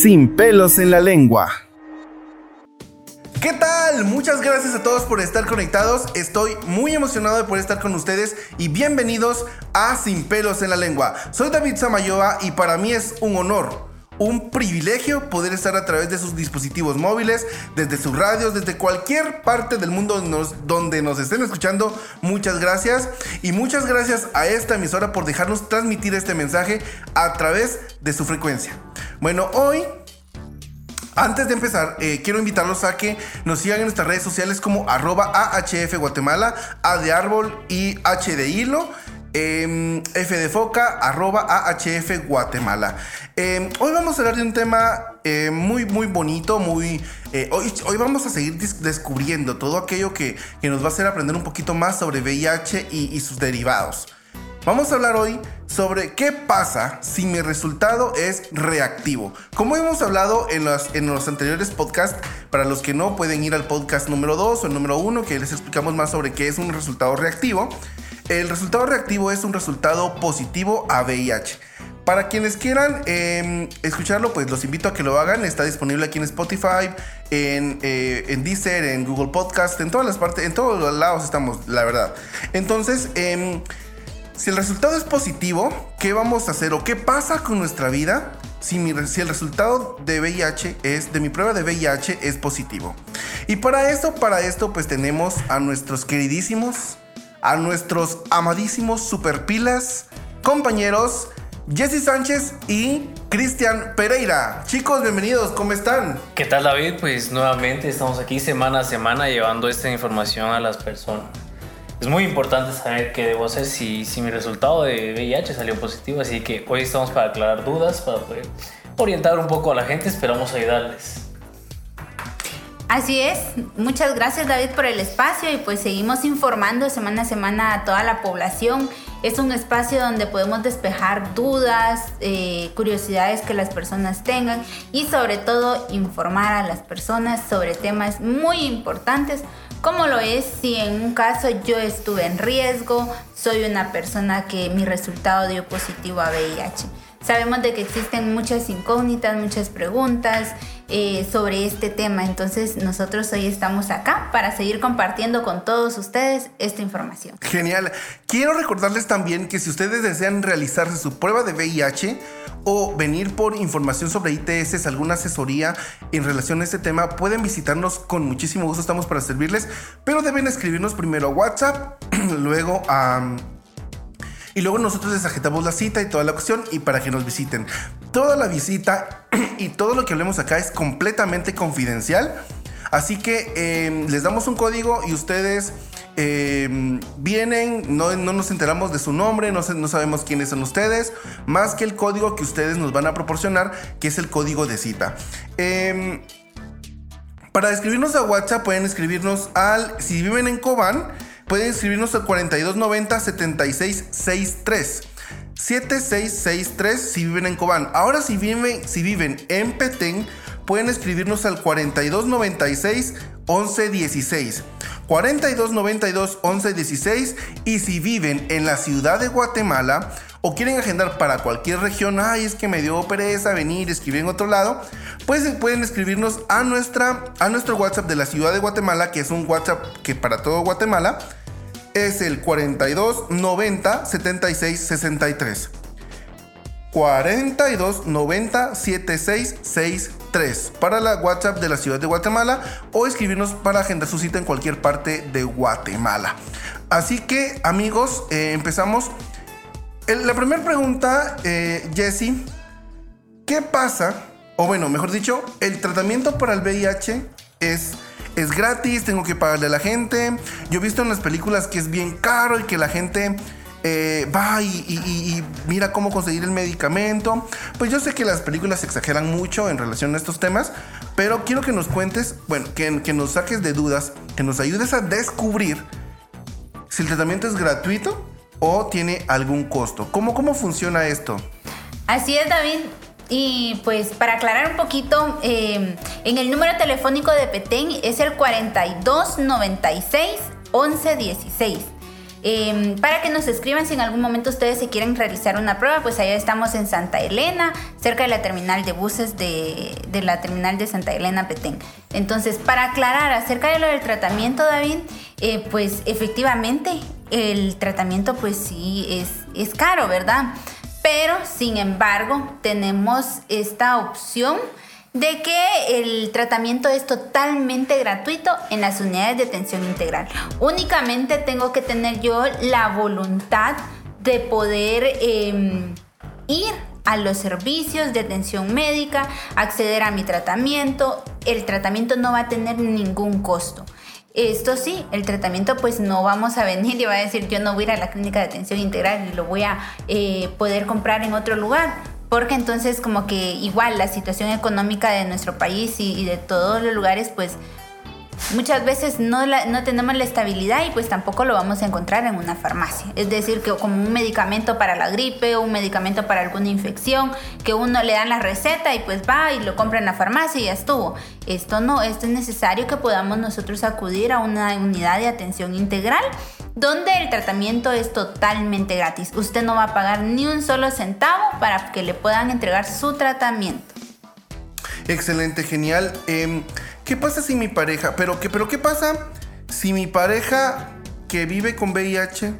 Sin pelos en la lengua. ¿Qué tal? Muchas gracias a todos por estar conectados. Estoy muy emocionado de poder estar con ustedes y bienvenidos a Sin pelos en la lengua. Soy David Samayoa y para mí es un honor un privilegio poder estar a través de sus dispositivos móviles, desde sus radios, desde cualquier parte del mundo donde nos estén escuchando. Muchas gracias y muchas gracias a esta emisora por dejarnos transmitir este mensaje a través de su frecuencia. Bueno, hoy antes de empezar, eh, quiero invitarlos a que nos sigan en nuestras redes sociales como arroba AHF Guatemala, A de árbol y H de hilo. Em, F de foca, arroba AHF Guatemala. Em, hoy vamos a hablar de un tema eh, muy, muy bonito, muy... Eh, hoy, hoy, vamos a seguir descubriendo todo aquello que, nos va a hacer aprender un poquito más sobre VIH y, sus derivados. Vamos a hablar hoy sobre qué pasa si mi resultado es reactivo. Como hemos hablado en los, en los anteriores podcasts, para los que no pueden ir al podcast número 2 o el número 1, que les explicamos más sobre qué es un resultado reactivo. El resultado reactivo es un resultado positivo a VIH. Para quienes quieran em, escucharlo, pues los invito a que lo hagan. Está disponible aquí en Spotify, en, eh, en Deezer, en Google Podcast, en todas las partes, en todos los lados estamos, la verdad. Entonces, em, si el resultado es positivo, ¿qué vamos a hacer o qué pasa con nuestra vida si, si, el resultado de VIH es, de mi prueba de VIH es positivo? Y para esto, para esto, pues tenemos a nuestros queridísimos a nuestros amadísimos superpilas, compañeros Jesse Sánchez y Cristian Pereira. Chicos, bienvenidos, ¿cómo están? ¿Qué tal David? Pues nuevamente estamos aquí semana a semana llevando esta información a las personas. Es muy importante saber qué debo hacer si, si mi resultado de VIH salió positivo, así que hoy estamos para aclarar dudas, para poder orientar un poco a la gente, esperamos ayudarles. Así es, muchas gracias David por el espacio y pues seguimos informando semana a semana a toda la población. Es un espacio donde podemos despejar dudas, eh, curiosidades que las personas tengan y sobre todo informar a las personas sobre temas muy importantes como lo es si en un caso yo estuve en riesgo, soy una persona que mi resultado dio positivo a VIH. Sabemos de que existen muchas incógnitas, muchas preguntas eh, sobre este tema, entonces nosotros hoy estamos acá para seguir compartiendo con todos ustedes esta información. Genial. Quiero recordarles también que si ustedes desean realizarse su prueba de VIH o venir por información sobre ITS, alguna asesoría en relación a este tema, pueden visitarnos con muchísimo gusto, estamos para servirles, pero deben escribirnos primero a WhatsApp, luego a... Y luego nosotros les agetamos la cita y toda la cuestión y para que nos visiten. Toda la visita y todo lo que hablemos acá es completamente confidencial. Así que em, les damos un código y ustedes em, vienen, no, nos enteramos de su nombre, no, no, sabemos quiénes son ustedes, más que el código que ustedes nos van a proporcionar, que es el código de cita. Em, para escribirnos a WhatsApp pueden escribirnos al, si viven en Cobán, pueden escribirnos al 4290 7663. 7663 si viven en Cobán. Ahora si viven, si viven en Petén, pueden escribirnos al 4296 1116. 4292 1116 y si viven en la ciudad de Guatemala o quieren agendar para cualquier región, ay, es que me dio pereza venir, escribir en otro lado, pues pueden escribirnos a, nuestra, a nuestro WhatsApp de la ciudad de Guatemala, que es un WhatsApp que para todo Guatemala es el 42 90 76 63. 42 90 76 63 para la WhatsApp de la ciudad de Guatemala o escribirnos para agendar su cita en cualquier parte de Guatemala. Así que amigos, eh, empezamos. la primera pregunta, eh, Jesse, ¿qué pasa? O bueno, mejor dicho, el tratamiento para el VIH es es gratis, tengo que pagarle a la gente. Yo he visto en las películas que es bien caro y que la gente eh, va y, mira cómo conseguir el medicamento. Pues yo sé que las películas exageran mucho en relación a estos temas, pero quiero que nos cuentes, bueno, que, nos saques de dudas, que nos ayudes a descubrir si el tratamiento es gratuito o tiene algún costo. ¿Cómo, cómo funciona esto? Así es, David. Y pues para aclarar un poquito, em, en el número telefónico de Petén es el 4296 1116. Em, para que nos escriban si en algún momento ustedes se quieren realizar una prueba, pues allá estamos en Santa Elena, cerca de la terminal de buses de, la terminal de Santa Elena Petén. Entonces, para aclarar acerca de lo del tratamiento, David, eh, pues efectivamente el tratamiento pues sí es, es caro, ¿verdad? Pero, sin embargo, tenemos esta opción de que el tratamiento es totalmente gratuito en las unidades de atención integral. Únicamente tengo que tener yo la voluntad de poder em, ir a los servicios de atención médica, acceder a mi tratamiento. El tratamiento no va a tener ningún costo. Esto sí, el tratamiento pues no vamos a venir y va a decir yo no voy a ir a la clínica de atención integral y lo voy a eh, poder comprar en otro lugar. Porque entonces como que igual la situación económica de nuestro país y, de todos los lugares pues muchas veces no, no tenemos la estabilidad y pues tampoco lo vamos a encontrar en una farmacia. Es decir, que como un medicamento para la gripe o un medicamento para alguna infección, que uno le dan la receta y pues va y lo compra en la farmacia y ya estuvo. Esto no, esto es necesario que podamos nosotros acudir a una unidad de atención integral donde el tratamiento es totalmente gratis. Usted no va a pagar ni un solo centavo para que le puedan entregar su tratamiento. Excelente, genial. Em, ¿Qué pasa si mi pareja, pero qué, pero qué pasa si mi pareja que vive con VIH,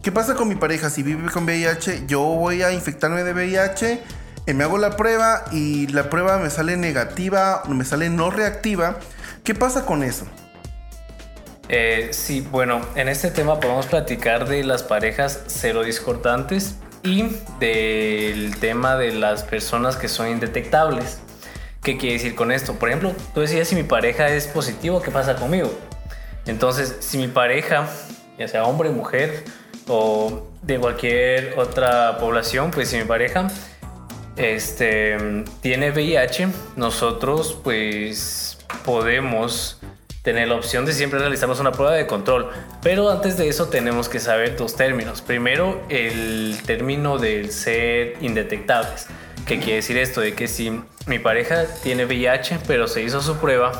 qué pasa con mi pareja si vive con VIH? Yo voy a infectarme de VIH, eh, me hago la prueba y la prueba me sale negativa, me sale no reactiva. ¿Qué pasa con eso? Eh, sí, bueno, en este tema podemos platicar de las parejas cero discordantes y del tema de las personas que son indetectables. ¿Qué quiere decir con esto? Por ejemplo, tú decías si mi pareja es positivo, ¿qué pasa conmigo? Entonces, si mi pareja, ya sea hombre, mujer o de cualquier otra población, pues si mi pareja este, tiene VIH, nosotros pues podemos tener la opción de siempre realizarnos una prueba de control. Pero antes de eso tenemos que saber dos términos. Primero, el término del ser indetectables. ¿Qué quiere decir esto? De que si mi pareja tiene VIH, pero se hizo su prueba,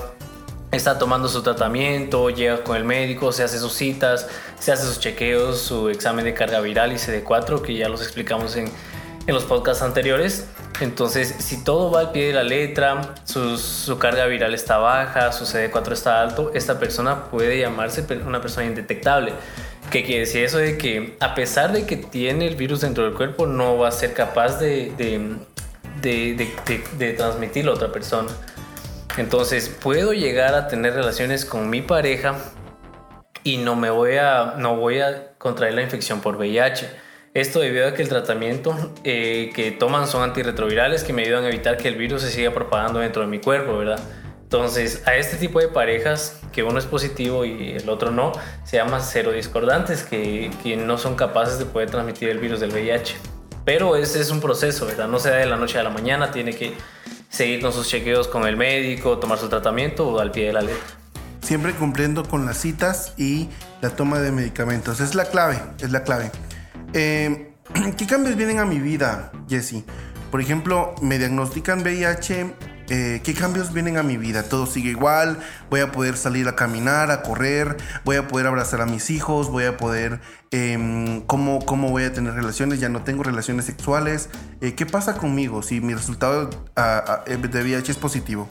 está tomando su tratamiento, llega con el médico, se hace sus citas, se hace sus chequeos, su examen de carga viral y CD4, que ya los explicamos en, en los podcasts anteriores. Entonces, si todo va al pie de la letra, su, carga viral está baja, su CD4 está alto, esta persona puede llamarse una persona indetectable. ¿Qué quiere decir eso? De que a pesar de que tiene el virus dentro del cuerpo, no va a ser capaz de, de, transmitirlo a otra persona. Entonces, puedo llegar a tener relaciones con mi pareja y no me voy a, no voy a contraer la infección por VIH esto debido a que el tratamiento eh, que toman son antirretrovirales que me ayudan a evitar que el virus se siga propagando dentro de mi cuerpo, ¿verdad? Entonces, a este tipo de parejas, que uno es positivo y el otro no, se llaman serodiscordantes, que, que no son capaces de poder transmitir el virus del VIH. Pero ese es un proceso, ¿verdad? No se da de la noche a la mañana, tiene que seguir con sus chequeos con el médico, tomar su tratamiento o al pie de la letra. Siempre cumpliendo con las citas y la toma de medicamentos. Es la clave, es la clave. Eh, ¿Qué cambios vienen a mi vida, Jesse? Por ejemplo, me diagnostican VIH. Eh, ¿Qué cambios vienen a mi vida? Todo sigue igual. Voy a poder salir a caminar, a correr. Voy a poder abrazar a mis hijos. Voy a poder. Em, ¿cómo, ¿cómo, voy a tener relaciones? Ya no tengo relaciones sexuales. Eh, ¿Qué pasa conmigo si mi resultado de VIH es positivo?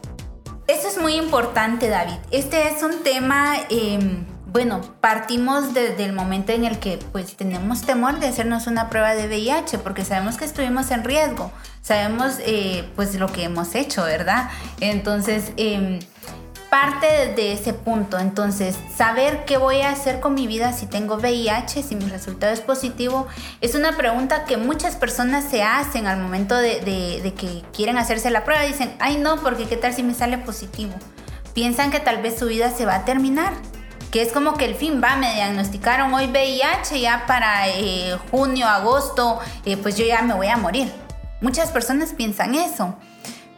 Eso es muy importante, David. Este es un tema em, bueno, partimos desde el momento en el que pues tenemos temor de hacernos una prueba de VIH porque sabemos que estuvimos en riesgo, sabemos eh, pues lo que hemos hecho, ¿verdad? Entonces, em, parte de ese punto, entonces, saber qué voy a hacer con mi vida si tengo VIH, si mi resultado es positivo, es una pregunta que muchas personas se hacen al momento de, de que quieren hacerse la prueba, dicen, ay no, porque qué tal si me sale positivo. Piensan que tal vez su vida se va a terminar que es como que el fin va, me diagnosticaron hoy VIH, ya para eh, junio, agosto, eh, pues yo ya me voy a morir. Muchas personas piensan eso.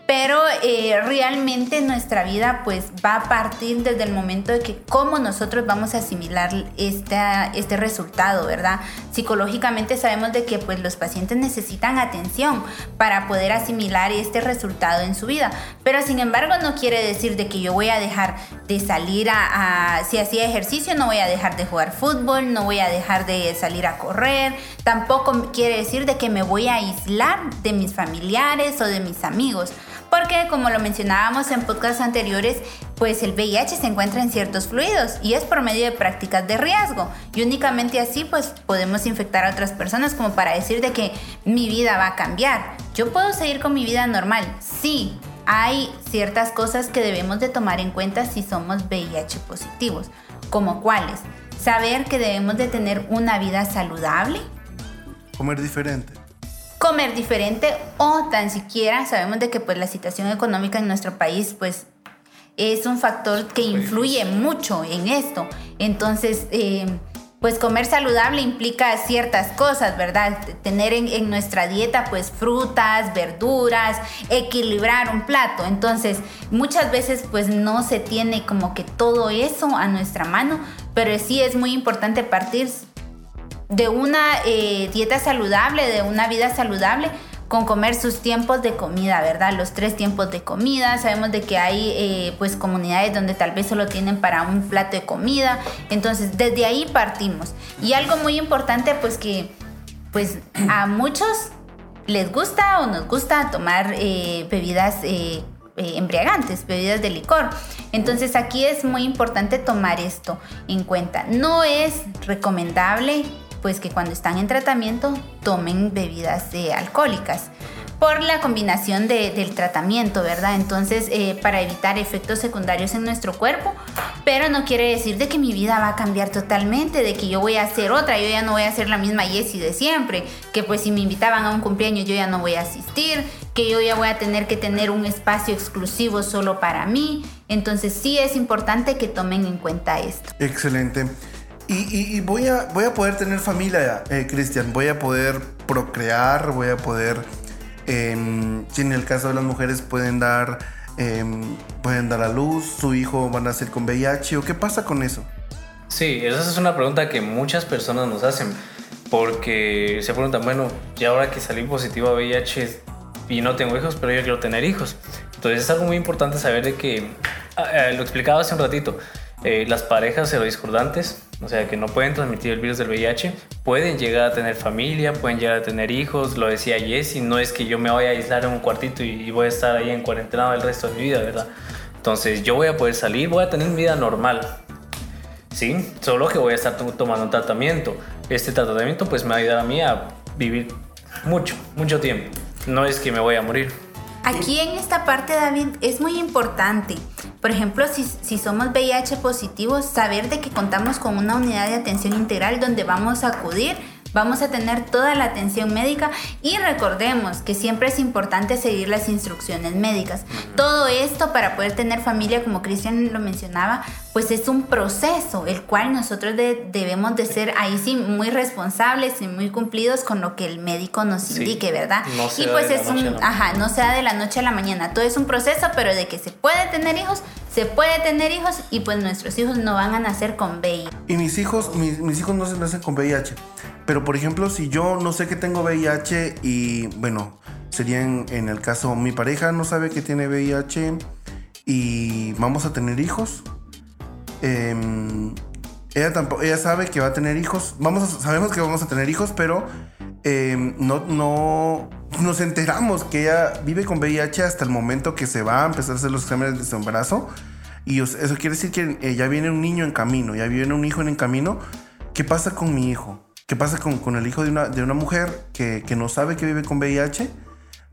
Pero eh, realmente nuestra vida pues va a partir desde el momento de que cómo nosotros vamos a asimilar esta, este resultado, ¿verdad? Psicológicamente sabemos de que pues los pacientes necesitan atención para poder asimilar este resultado en su vida, pero sin embargo no quiere decir de que yo voy a dejar de salir a, a si hacía ejercicio no voy a dejar de jugar fútbol, no voy a dejar de salir a correr, tampoco quiere decir de que me voy a aislar de mis familiares o de mis amigos porque como lo mencionábamos en podcasts anteriores, pues el VIH se encuentra en ciertos fluidos y es por medio de prácticas de riesgo. Y únicamente así pues podemos infectar a otras personas como para decir de que mi vida va a cambiar. Yo puedo seguir con mi vida normal, sí, hay ciertas cosas que debemos de tomar en cuenta si somos VIH positivos, como cuáles, saber que debemos de tener una vida saludable, comer diferente comer diferente o tan siquiera sabemos de que pues la situación económica en nuestro país pues es un factor que influye mucho en esto. Entonces, eh, pues comer saludable implica ciertas cosas, ¿verdad? Tener en, en, nuestra dieta pues frutas, verduras, equilibrar un plato. Entonces, muchas veces pues no se tiene como que todo eso a nuestra mano, pero sí es muy importante partir de una eh, dieta saludable, de una vida saludable, con comer sus tiempos de comida, ¿verdad? Los tres tiempos de comida. Sabemos de que hay eh, pues comunidades donde tal vez solo tienen para un plato de comida. Entonces, desde ahí partimos. Y algo muy importante, pues que pues a muchos les gusta o nos gusta tomar eh, bebidas embriagantes, bebidas de licor. Entonces aquí es muy importante tomar esto en cuenta. No es recomendable pues que cuando están en tratamiento tomen bebidas eh, alcohólicas por la combinación del tratamiento, ¿verdad? Entonces, eh, para evitar efectos secundarios en nuestro cuerpo, pero no quiere decir de que mi vida va a cambiar totalmente, de que yo voy a hacer otra, yo ya no voy a ser la misma Jessie de siempre, que pues si me invitaban a un cumpleaños yo ya no voy a asistir, que yo ya voy a tener que tener un espacio exclusivo solo para mí. Entonces, sí es importante que tomen en cuenta esto. Excelente. Y, voy, a, voy a poder tener familia, eh, Cristian. Voy a poder procrear, voy a poder, em, si en el caso de las mujeres pueden dar, em, pueden dar a luz, su hijo va a nacer con VIH, ¿o qué pasa con eso? Sí, esa es una pregunta que muchas personas nos hacen, porque se preguntan, bueno, y ahora que salí positivo a VIH y no tengo hijos, pero yo quiero tener hijos. Entonces es algo muy importante saber de que, ah, eh, lo explicaba hace un ratito, eh, las parejas serodiscordantes, o sea, que no pueden transmitir el virus del VIH, pueden llegar a tener familia, pueden llegar a tener hijos, lo decía Jessy, no es que yo me vaya a aislar en un cuartito y voy a estar ahí en cuarentena el resto de mi vida, ¿verdad? Entonces yo voy a poder salir, voy a tener vida normal, ¿sí? Solo que voy a estar tomando un tratamiento. Este tratamiento pues me va a ayudar a mí a vivir mucho, mucho tiempo. No es que me voy a morir. Aquí en esta parte, David, es muy importante. Por ejemplo, si, si, somos VIH positivos, saber de que contamos con una unidad de atención integral donde vamos a acudir Vamos a tener toda la atención médica y recordemos que siempre es importante seguir las instrucciones médicas. Todo esto para poder tener familia, como Cristian lo mencionaba, pues es un proceso el cual nosotros debemos de ser ahí sí muy responsables y muy cumplidos con lo que el médico nos indique, ¿verdad? y pues es un, ajá, no sea de la noche a la mañana, todo es un proceso, pero de que se puede tener hijos, se puede tener hijos y pues nuestros hijos no van a nacer con VIH. Y mis hijos, mis, hijos no se nacen con VIH. Pero por ejemplo, si yo no sé que tengo VIH y bueno, sería en, el caso mi pareja no sabe que tiene VIH y vamos a tener hijos. Em, ella tampoco, ella sabe que va a tener hijos. Vamos sabemos que vamos a tener hijos, pero em, no, no nos enteramos que ella vive con VIH hasta el momento que se va a empezar a hacer los exámenes de su embarazo. Y eso quiere decir que eh, ya viene un niño en camino, ya viene un hijo en camino. ¿Qué pasa con mi hijo? ¿Qué pasa con, el hijo de una, de una mujer que, que, no sabe que vive con VIH?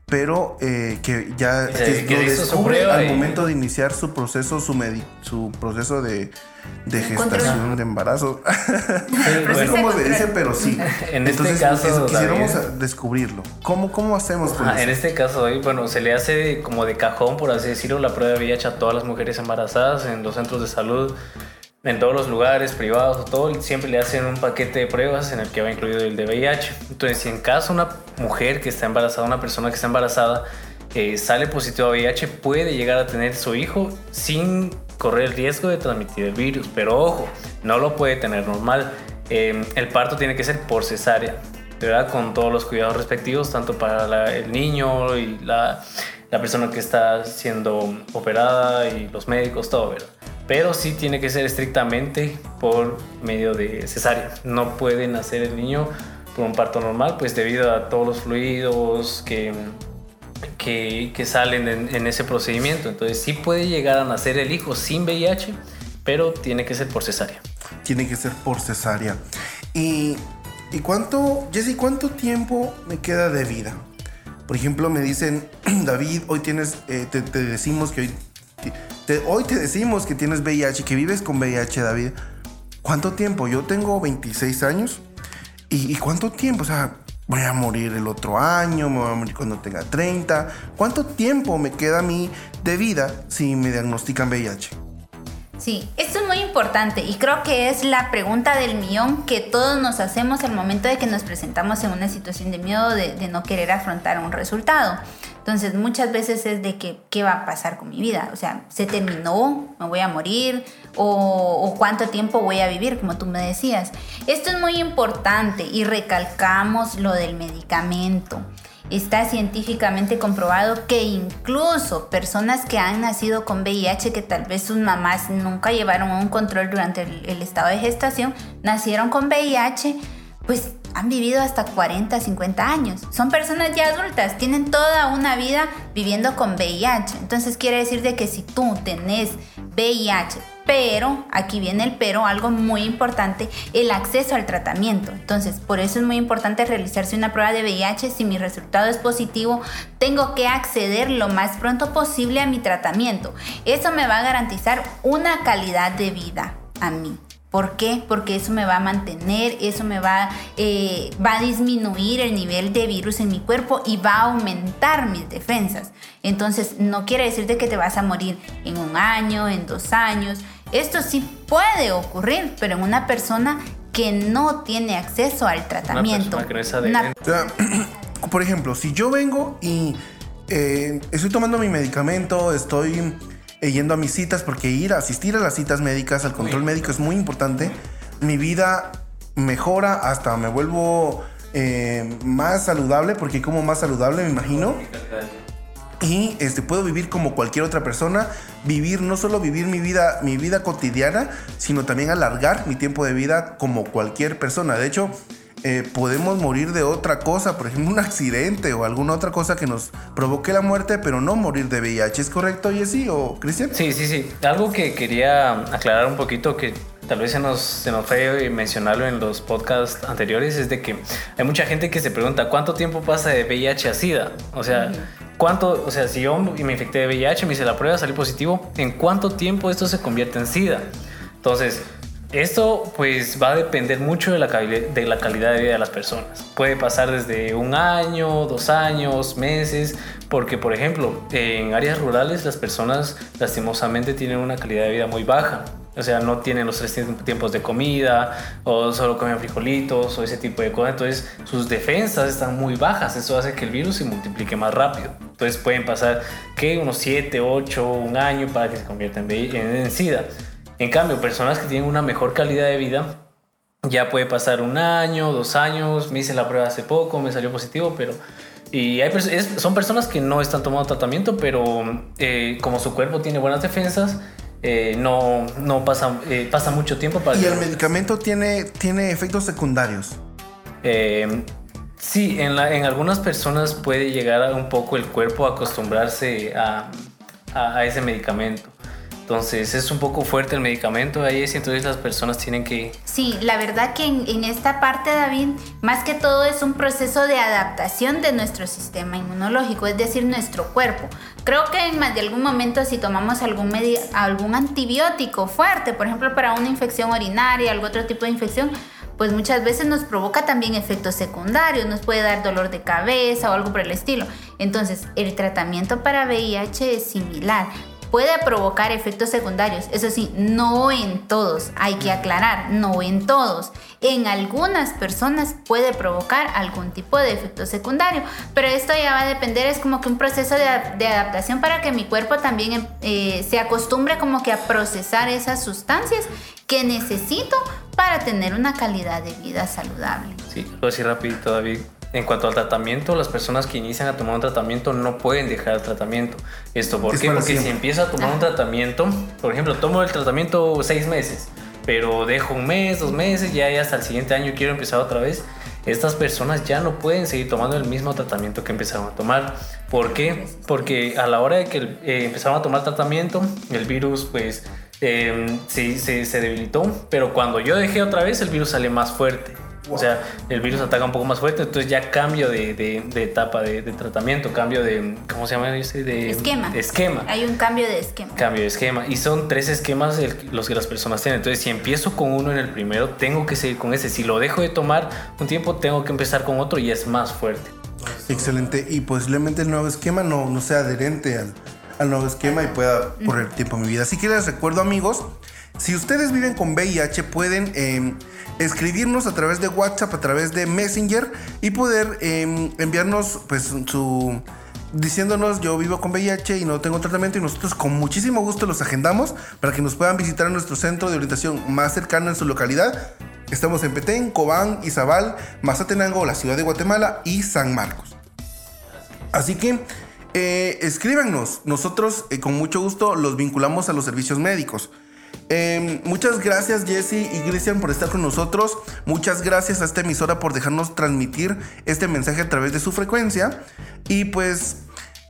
Pero eh, que ya que lo descubre al momento de iniciar su proceso, su, su proceso de, de gestación, de embarazo. no sé cómo se dice, pero sí. En este caso, quisiéramos descubrirlo. ¿Cómo, cómo hacemos con En este caso, bueno, se le hace como de cajón, por así decirlo, la prueba de VIH a todas las mujeres embarazadas en los centros de salud en todos los lugares privados o todo, siempre le hacen un paquete de pruebas en el que va incluido el de VIH. Entonces, si en caso una mujer que está embarazada, una persona que está embarazada, eh, sale positivo a VIH, puede llegar a tener su hijo sin correr el riesgo de transmitir el virus. Pero ojo, no lo puede tener normal. Eh, el parto tiene que ser por cesárea, ¿verdad? Con todos los cuidados respectivos, tanto para el niño y la, la persona que está siendo operada y los médicos, todo, ¿verdad? Pero sí tiene que ser estrictamente por medio de cesárea. No puede nacer el niño por un parto normal, pues debido a todos los fluidos que, que, salen en, ese procedimiento. Entonces sí puede llegar a nacer el hijo sin VIH, pero tiene que ser por cesárea. Tiene que ser por cesárea. ¿Y, y cuánto, Jesse, cuánto tiempo me queda de vida? Por ejemplo, me dicen, David, hoy tienes, eh, te, te decimos que hoy hoy te decimos que tienes VIH, que vives con VIH, David. ¿Cuánto tiempo? Yo tengo 26 años. ¿Y, cuánto tiempo? O sea, voy a morir el otro año, me voy a morir cuando tenga 30. ¿Cuánto tiempo me queda a mí de vida si me diagnostican VIH? Sí, esto es muy importante y creo que es la pregunta del millón que todos nos hacemos al momento de que nos presentamos en una situación de miedo de, de no querer afrontar un resultado. Entonces muchas veces es de que, ¿qué va a pasar con mi vida? O sea, ¿se terminó? ¿Me voy a morir? ¿O, cuánto tiempo voy a vivir? Como tú me decías. Esto es muy importante y recalcamos lo del medicamento. Está científicamente comprobado que incluso personas que han nacido con VIH, que tal vez sus mamás nunca llevaron un control durante el estado de gestación, nacieron con VIH, pues han vivido hasta 40, 50 años. Son personas ya adultas, tienen toda una vida viviendo con VIH. Entonces quiere decir de que si tú tenés VIH, pero, aquí viene el pero, algo muy importante, el acceso al tratamiento. Entonces, por eso es muy importante realizarse una prueba de VIH. Si mi resultado es positivo, tengo que acceder lo más pronto posible a mi tratamiento. Eso me va a garantizar una calidad de vida a mí. ¿Por qué? Porque eso me va a mantener, eso me va, eh, va a disminuir el nivel de virus en mi cuerpo y va a aumentar mis defensas. Entonces, no quiere decir de que te vas a morir en un año, en dos años. Esto sí puede ocurrir, pero en una persona que no tiene acceso al tratamiento. por ejemplo, si yo vengo y eh, estoy tomando mi medicamento, estoy yendo a mis citas, porque ir a asistir a las citas médicas, al control médico es muy importante. Mi vida mejora, hasta me vuelvo eh, más saludable, porque como más saludable, me imagino. Y este, puedo vivir como cualquier otra persona, vivir, no solo vivir mi vida, mi vida cotidiana, sino también alargar mi tiempo de vida como cualquier persona. De hecho, eh, podemos morir de otra cosa, por ejemplo, un accidente o alguna otra cosa que nos provoque la muerte, pero no morir de VIH. ¿Es correcto, Jessy o Cristian? Sí, sí, sí. Algo que quería aclarar un poquito que tal vez se nos, se nos fue mencionarlo en los podcasts anteriores, es de que hay mucha gente que se pregunta cuánto tiempo pasa de VIH a SIDA. O sea, ¿cuánto, o sea, si yo me infecté de VIH, me hice la prueba, salí positivo, ¿en cuánto tiempo esto se convierte en SIDA? Entonces, esto pues va a depender mucho de la, calidad de vida de las personas. Puede pasar desde un año, dos años, meses, porque por ejemplo en áreas rurales las personas lastimosamente tienen una calidad de vida muy baja. O sea, no tienen los tres tiempos de comida o solo comen frijolitos o ese tipo de cosas. Entonces sus defensas están muy bajas. Eso hace que el virus se multiplique más rápido. Entonces pueden pasar que unos 7, 8, un año para que se convierta en, en SIDA. En cambio, personas que tienen una mejor calidad de vida, ya puede pasar un año, dos años, me hice la prueba hace poco, me salió positivo, pero... Y hay, son personas que no están tomando tratamiento, pero eh, como su cuerpo tiene buenas defensas, eh, no, no pasa, eh, pasa mucho tiempo para... ¿Y el medicamento tiene, tiene efectos secundarios? sí, en, la, en algunas personas puede llegar a un poco el cuerpo a acostumbrarse a, a ese medicamento. Entonces es un poco fuerte el medicamento ahí, es, entonces las personas tienen que... Sí, la verdad que en, esta parte, David, más que todo es un proceso de adaptación de nuestro sistema inmunológico, es decir, nuestro cuerpo. Creo que en más de algún momento si tomamos algún, algún antibiótico fuerte, por ejemplo, para una infección urinaria, algún otro tipo de infección, pues muchas veces nos provoca también efectos secundarios, nos puede dar dolor de cabeza o algo por el estilo. Entonces, el tratamiento para VIH es similar puede provocar efectos secundarios. Eso sí, no en todos, hay que aclarar, no en todos. En algunas personas puede provocar algún tipo de efecto secundario, pero esto ya va a depender, es como que un proceso de, adaptación para que mi cuerpo también eh, se acostumbre como que a procesar esas sustancias que necesito para tener una calidad de vida saludable. Sí, decir rapidito, David en cuanto al tratamiento, las personas que inician a tomar un tratamiento no pueden dejar el tratamiento. ¿Esto por qué? Porque si empiezo a tomar un tratamiento, por ejemplo, tomo el tratamiento seis meses, pero dejo un mes, dos meses, ya, hasta el siguiente año quiero empezar otra vez, estas personas ya no pueden seguir tomando el mismo tratamiento que empezaron a tomar. ¿Por qué? Porque a la hora de que eh, empezaron a tomar tratamiento, el virus pues eh, se, se debilitó, pero cuando yo dejé otra vez, el virus sale más fuerte. O sea, el virus ataca un poco más fuerte, entonces ya cambio de, de, etapa de, tratamiento, cambio de, ¿cómo se llama ese? De esquema. Esquema. Hay un cambio de esquema. Cambio de esquema. Y son tres esquemas los que las personas tienen. Entonces, si empiezo con uno en el primero, tengo que seguir con ese. Si lo dejo de tomar un tiempo, tengo que empezar con otro y es más fuerte. Excelente. Y posiblemente el nuevo esquema no, no sea adherente al, al nuevo esquema y pueda correr tiempo en mi vida. Así que les recuerdo, amigos, si ustedes viven con VIH, pueden em, escribirnos a través de WhatsApp, a través de Messenger y poder em, enviarnos pues su diciéndonos yo vivo con VIH y no tengo tratamiento y nosotros con muchísimo gusto los agendamos para que nos puedan visitar en nuestro centro de orientación más cercano en su localidad. Estamos en Petén, Cobán, Izabal, Mazatenango, la ciudad de Guatemala y San Marcos. Así que eh, escríbanos, nosotros eh, con mucho gusto los vinculamos a los servicios médicos. Em, muchas gracias Jesse y Cristian por estar con nosotros. Muchas gracias a esta emisora por dejarnos transmitir este mensaje a través de su frecuencia. Y pues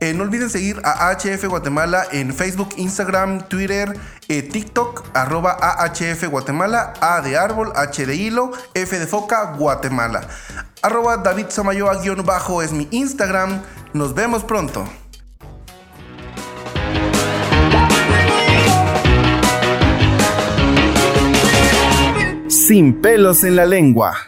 eh, no olviden seguir a HF Guatemala en Facebook, Instagram, Twitter, eh, TikTok, arroba AHF Guatemala, A de árbol, H de hilo, F de foca, Guatemala. Arroba David Samayoa guion bajo es mi Instagram. Nos vemos pronto. Sin pelos en la lengua.